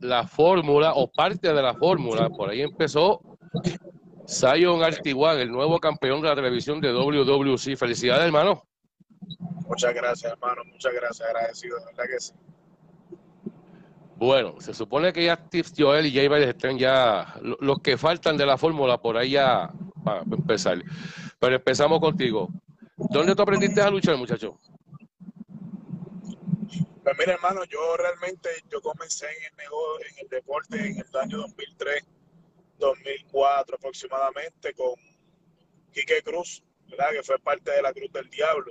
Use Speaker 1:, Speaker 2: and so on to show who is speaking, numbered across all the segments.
Speaker 1: la fórmula o parte de la fórmula. Por ahí empezó Zion Artiguan, el nuevo campeón de la televisión de WWC. Felicidades, hermano.
Speaker 2: Muchas gracias, hermano. Muchas gracias. Agradecido, de verdad que sí.
Speaker 1: Bueno, se supone que ya Steve Joel y Jay están ya los que faltan de la fórmula por ahí ya para empezar. Pero empezamos contigo. ¿Dónde tú aprendiste a luchar, muchacho?
Speaker 2: Pues mira, hermano, yo realmente yo comencé en el negocio, en el deporte en el año 2003, 2004 aproximadamente con Quique Cruz, ¿verdad? Que fue parte de la Cruz del Diablo.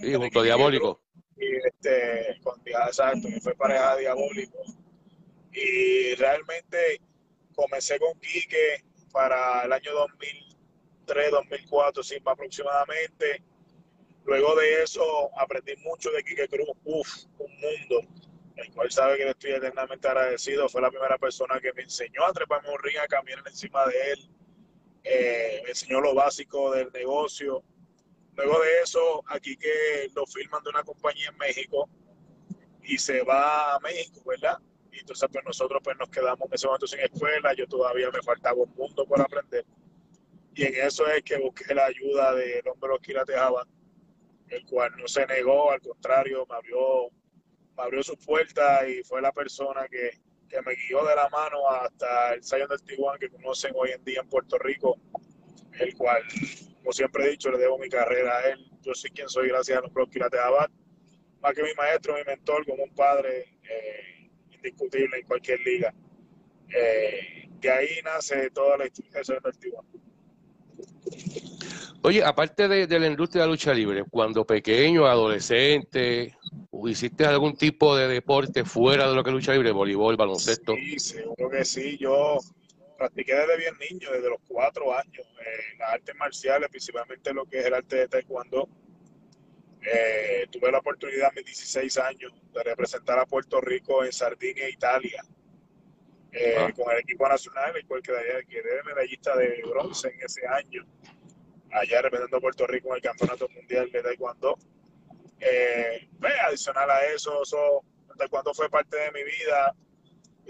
Speaker 1: Y junto Diabólico.
Speaker 2: y este, con exacto, que fue pareja Diabólico. Y realmente comencé con Quique para el año 2003, 2004, sí, aproximadamente Luego de eso aprendí mucho de Quique Cruz, uf, un mundo, el cual sabe que le estoy eternamente agradecido. Fue la primera persona que me enseñó a treparme un ring, a caminar encima de él, eh, me enseñó lo básico del negocio. Luego de eso, aquí que lo firman de una compañía en México y se va a México, ¿verdad? Y entonces pues nosotros pues nos quedamos en ese momento sin escuela, yo todavía me faltaba un mundo por aprender. Y en eso es que busqué la ayuda del hombre Osquila Tejaba, el cual no se negó, al contrario, me abrió, me abrió su puerta y fue la persona que, que me guió de la mano hasta el Zion del Tijuana que conocen hoy en día en Puerto Rico, el cual, como siempre he dicho, le debo mi carrera a él. Yo soy quien soy gracias a los de Abad, más que mi maestro, mi mentor, como un padre eh, indiscutible en cualquier liga. Eh, de ahí nace toda la historia del Tijuana.
Speaker 1: Oye, aparte de, la industria de la lucha libre, cuando pequeño, adolescente, ¿hiciste algún tipo de deporte fuera de lo que es lucha libre, voleibol, baloncesto?
Speaker 2: Sí, seguro que sí. Yo practiqué desde bien niño, desde los cuatro años, eh, las artes marciales, principalmente lo que es el arte de taekwondo. Eh, tuve la oportunidad a mis 16 años de representar a Puerto Rico en Sardinia, Italia, eh, ah. con el equipo nacional, el cual quedé, quedé medallista de bronce en ese año allá representando a Puerto Rico en el Campeonato Mundial de Taekwondo. Eh, pues, adicional a eso, eso, Taekwondo fue parte de mi vida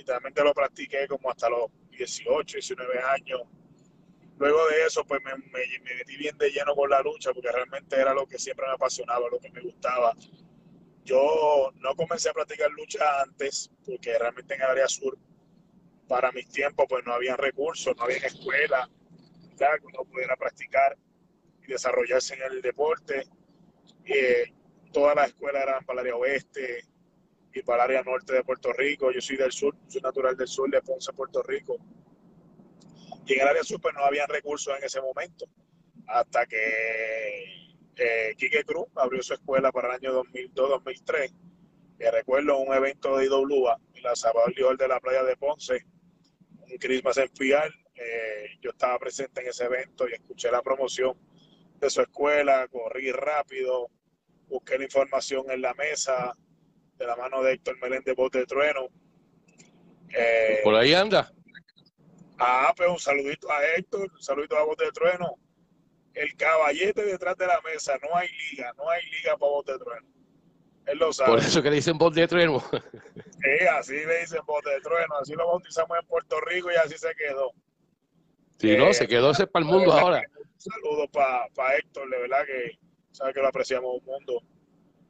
Speaker 2: también lo practiqué como hasta los 18, 19 años. Luego de eso, pues me, metí bien de lleno con la lucha porque realmente era lo que siempre me apasionaba, lo que me gustaba. Yo no comencé a practicar lucha antes porque realmente en área sur, para mis tiempos, pues no había recursos, no había escuela, que uno pudiera practicar desarrollarse en el deporte. Eh, todas las escuelas eran para el área oeste y para el área norte de Puerto Rico. Yo soy del sur, soy natural del sur de Ponce, Puerto Rico. Y en el área sur pues, no había recursos en ese momento. Hasta que eh, Quique Cruz abrió su escuela para el año 2002-2003. Y recuerdo un evento de IWA en la Sabadell de la playa de Ponce, un Christmas en Fial. Eh, yo estaba presente en ese evento y escuché la promoción de su escuela, corrí rápido, busqué la información en la mesa de la mano de Héctor Meléndez Bote de Trueno.
Speaker 1: Eh, Por ahí anda.
Speaker 2: Ah, pues un saludito a Héctor, un saludito a Bote de Trueno. El caballete detrás de la mesa, no hay liga, no hay liga para Bote de Trueno. Él lo sabe.
Speaker 1: Por eso que le dicen Bote de Trueno.
Speaker 2: sí, así le dicen Bote de Trueno, así lo bautizamos en Puerto Rico y así se quedó.
Speaker 1: Sí, no, se quedó ese para el mundo ahora.
Speaker 2: Un saludo para Héctor, de verdad que sabe que lo apreciamos un mundo.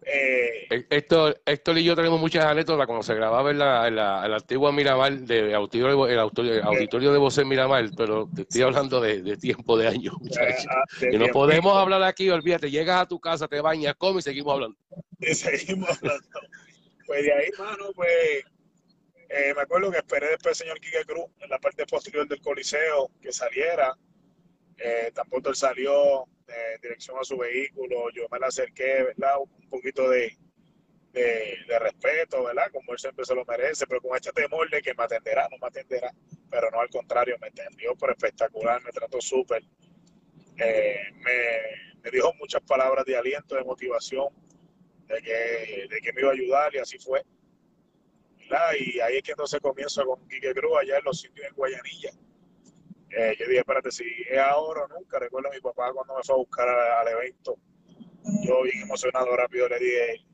Speaker 1: Eh, Héctor, Héctor y yo tenemos muchas anécdotas cuando se grababa en la, en la, antigua Miramar, de auditorio, el, auditorio, de voces Miramar, pero te estoy hablando de, tiempo de años, ah, y no podemos hablar aquí, olvídate, llegas a tu casa, te bañas, comes y seguimos hablando.
Speaker 2: Y seguimos hablando. Pues de ahí, mano, pues eh, me acuerdo que esperé después al señor Quique Cruz en la parte posterior del Coliseo que saliera. Eh, tampoco él salió en dirección a su vehículo. Yo me le acerqué, ¿verdad? Un poquito de, de, respeto, ¿verdad? Como él siempre se lo merece, pero con este temor de que me atenderá, no me atenderá. Pero no, al contrario, me atendió por espectacular, me trató súper. Eh, me, me dijo muchas palabras de aliento, de motivación, de que, de que me iba a ayudar y así fue. Y ahí es que entonces comienzo con Quique Cruz allá en los sitios en Guayanilla. Eh, yo dije, espérate, si es ahora o nunca, recuerdo a mi papá cuando me fue a buscar al, evento, yo bien emocionado rápido le dije,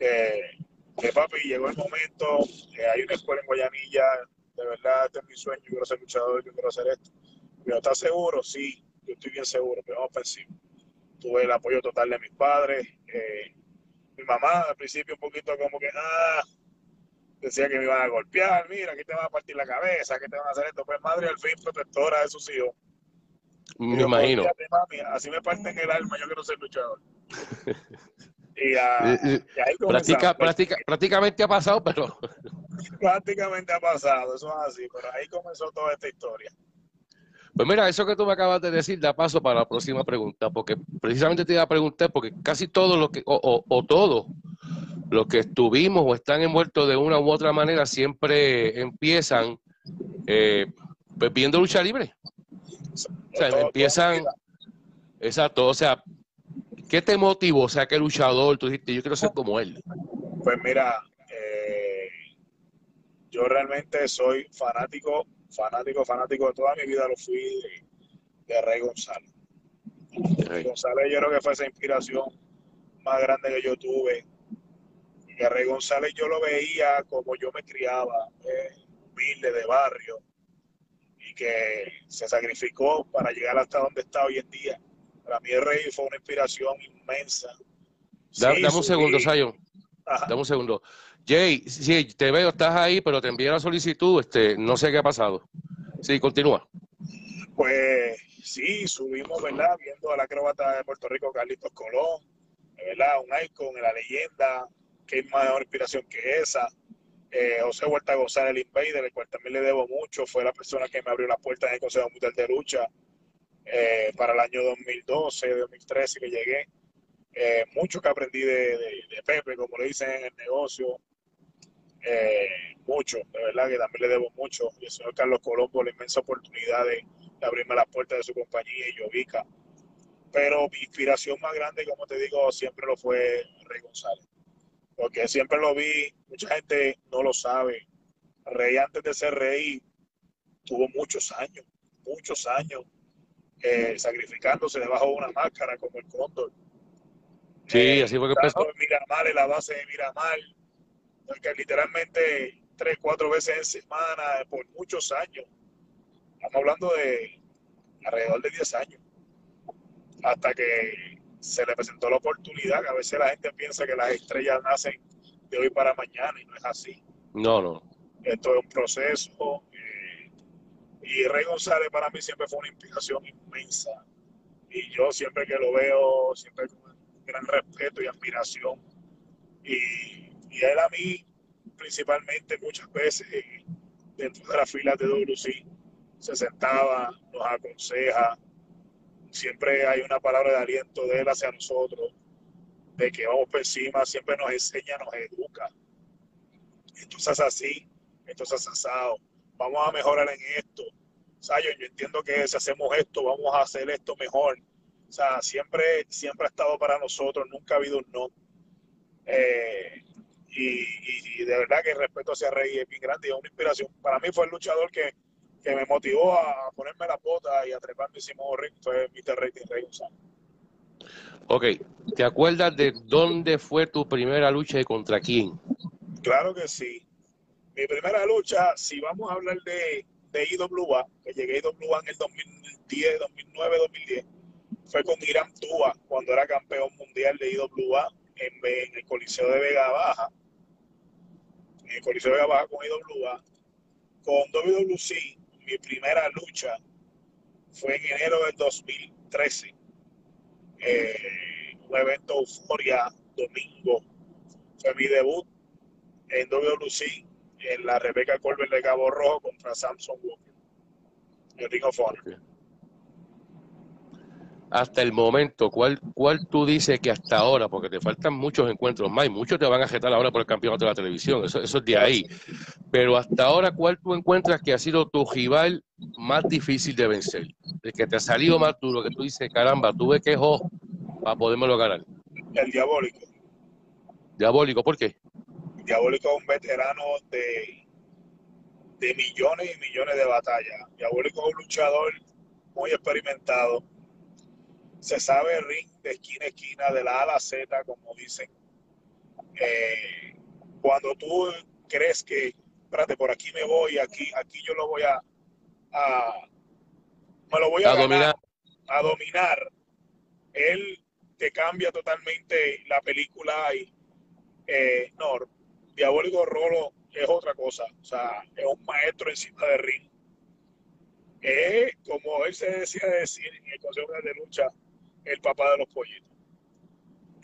Speaker 2: eh, Que papi, llegó el momento, hay una escuela en Guayanilla, de verdad, este es mi sueño, yo quiero ser luchador, yo quiero hacer esto. Pero ¿estás seguro? Sí, yo estoy bien seguro, pero vamos ofensivo. Tuve el apoyo total de mis padres. Eh, mi mamá al principio un poquito como que, ah, decía que me iban a golpear, mira, aquí te van a partir la cabeza, que te van a hacer esto. Pues madre al fin protectora de sus hijos.
Speaker 1: Me imagino.
Speaker 2: así me parten el alma, yo quiero ser luchador.
Speaker 1: y, ahí Práctica, práctica, prácticamente ha pasado, pero...
Speaker 2: prácticamente ha pasado, eso es así, pero ahí comenzó toda esta historia.
Speaker 1: Pues mira, eso que tú me acabas de decir da paso para la próxima pregunta, porque precisamente te iba a preguntar, porque casi todo lo que, o, o, todos los que estuvimos o están envueltos de una u otra manera siempre empiezan eh, pues, viendo lucha libre. O sea, empiezan, exacto, o sea, ¿qué te motivó? O sea, ¿qué luchador? Tú dijiste, yo quiero ser como él.
Speaker 2: Pues mira, eh, yo realmente soy fanático, fanático, fanático de toda mi vida, lo fui de, Rey González. Rey González yo creo que fue esa inspiración más grande que yo tuve. Que Rey González yo lo veía como yo me criaba, eh, humilde, de barrio, y que se sacrificó para llegar hasta donde está hoy en día. Para mí el Rey fue una inspiración inmensa.
Speaker 1: dame un segundo, Sayo. Dame un segundo. Jay, sí, te veo, estás ahí, pero te envié la solicitud, este, no sé qué ha pasado. Sí, continúa.
Speaker 2: Pues sí, subimos, ¿verdad? Viendo a la acróbata de Puerto Rico, Carlitos Colón, ¿verdad? Un icon en la leyenda, que es mayor inspiración que esa. Eh, José Huerta González, el Invader, el cual también le debo mucho, fue la persona que me abrió la puerta en el Consejo Mundial de Lucha eh, para el año 2012, 2013 que llegué. Eh, mucho que aprendí de, Pepe, como le dicen en el negocio, eh, mucho, de verdad que también le debo mucho. Y el señor Carlos Colombo, la inmensa oportunidad de, abrirme las puertas de su compañía y Yovica. Pero mi inspiración más grande, como te digo, siempre lo fue Rey González. Porque siempre lo vi, mucha gente no lo sabe. Rey antes de ser rey tuvo muchos años, muchos años eh, sacrificándose debajo de una máscara como el cóndor.
Speaker 1: Sí, eh, así fue que empezó.
Speaker 2: Miramar, en la base de Miramar, que literalmente tres, cuatro veces en semana por muchos años. Estamos hablando de alrededor de 10 años. Hasta que se le presentó la oportunidad, que a veces la gente piensa que las estrellas nacen de hoy para mañana y no es así.
Speaker 1: No, no.
Speaker 2: Esto es un proceso. Eh, y Rey González para mí siempre fue una inspiración inmensa. Y yo siempre que lo veo, siempre con gran respeto y admiración. Y y él a mí, principalmente, muchas veces dentro de las filas de WC, se sentaba, nos aconseja, siempre hay una palabra de aliento de él hacia nosotros, de que vamos por encima, siempre nos enseña, nos educa. Entonces así, entonces asado, vamos a mejorar en esto. O yo, entiendo que si hacemos esto, vamos a hacer esto mejor. O sea, siempre, siempre ha estado para nosotros, nunca ha habido un no. Eh, de verdad que el respeto hacia Rey es bien grande y es una inspiración. Para mí fue el luchador que, me motivó a ponerme la bota y a treparme encima ring, fue Mr. Rey Rey González.
Speaker 1: Ok, ¿te acuerdas de dónde fue tu primera lucha y contra quién?
Speaker 2: Claro que sí. Mi primera lucha, si vamos a hablar de, de IWA, que llegué a IWA en el 2010, 2009, 2010, fue con Irán Tua, cuando era campeón mundial de IWA en, en el Coliseo de Vega Baja en el Coliseo de Baja con IWA. Con WWC, mi primera lucha fue en enero del 2013. Eh, un evento Euforia, domingo. Fue mi debut en WWC en la Rebeca Colbert de Cabo Rojo contra Samson Walker. El Ring of
Speaker 1: hasta el momento, ¿cuál, ¿cuál tú dices que hasta ahora, porque te faltan muchos encuentros más y muchos te van a agitar ahora por el campeonato de la televisión, eso, eso es de ahí, pero hasta ahora, ¿cuál tú encuentras que ha sido tu rival más difícil de vencer? El que te ha salido más duro, que tú dices, caramba, tuve que jo para podérmelo ganar.
Speaker 2: El diabólico.
Speaker 1: Diabólico, ¿por qué?
Speaker 2: Diabólico es un veterano de, de millones y millones de batallas. Diabólico es un luchador muy experimentado se sabe ring de esquina a esquina, de la A a la Z, como dicen. Eh, cuando tú crees que, espérate, por aquí me voy, aquí, aquí yo lo voy a, a me lo voy a, dominar. a dominar, él te cambia totalmente la película y eh, no, Diabólico Rolo es otra cosa, o sea, es un maestro encima de ring. Es, como él se decía decir en el Consejo de Lucha, el papá de los pollitos.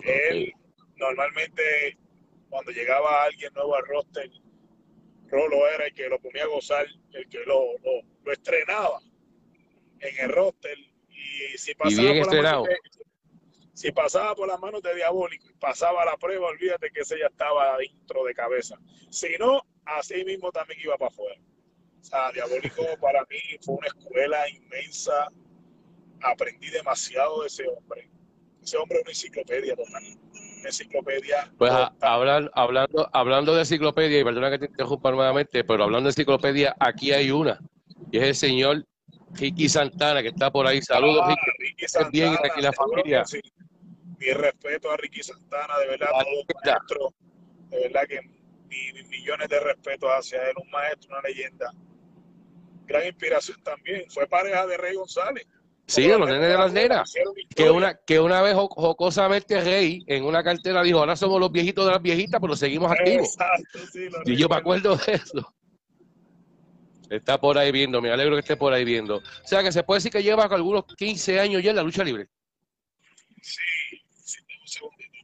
Speaker 2: Él normalmente cuando llegaba alguien nuevo al roster, Rolo era el que lo ponía a gozar, el que lo, lo, estrenaba en el roster. Y si pasaba, por la mano de, si pasaba por las manos de Diabólico y pasaba la prueba, olvídate que ese ya estaba dentro de cabeza. Si no, así mismo también iba para afuera. O sea, Diabólico para mí fue una escuela inmensa. Aprendí demasiado de ese hombre. Ese hombre es una enciclopedia total. Una enciclopedia.
Speaker 1: Pues hablando, hablando de enciclopedia, y perdona que te interrumpa nuevamente, pero hablando de enciclopedia, aquí hay una. Y es el señor Ricky Santana, que está por ahí. Saludos, ah,
Speaker 2: Ricky. Santana, bien aquí la familia. Mi respeto a Ricky Santana, de verdad, todo De verdad que millones de respeto hacia él, un maestro, una leyenda. Gran inspiración también. Fue pareja de Rey González.
Speaker 1: Sí, de los nenes de las nenas. Que una, que una vez jocosamente Rey en una cartera dijo, ahora somos los viejitos de las viejitas, pero seguimos activos. y yo me acuerdo de eso. Está por ahí viendo, me alegro que esté por ahí viendo. O sea que se puede decir que lleva algunos 15 años ya en la lucha libre.
Speaker 2: Sí, sí, un segundito.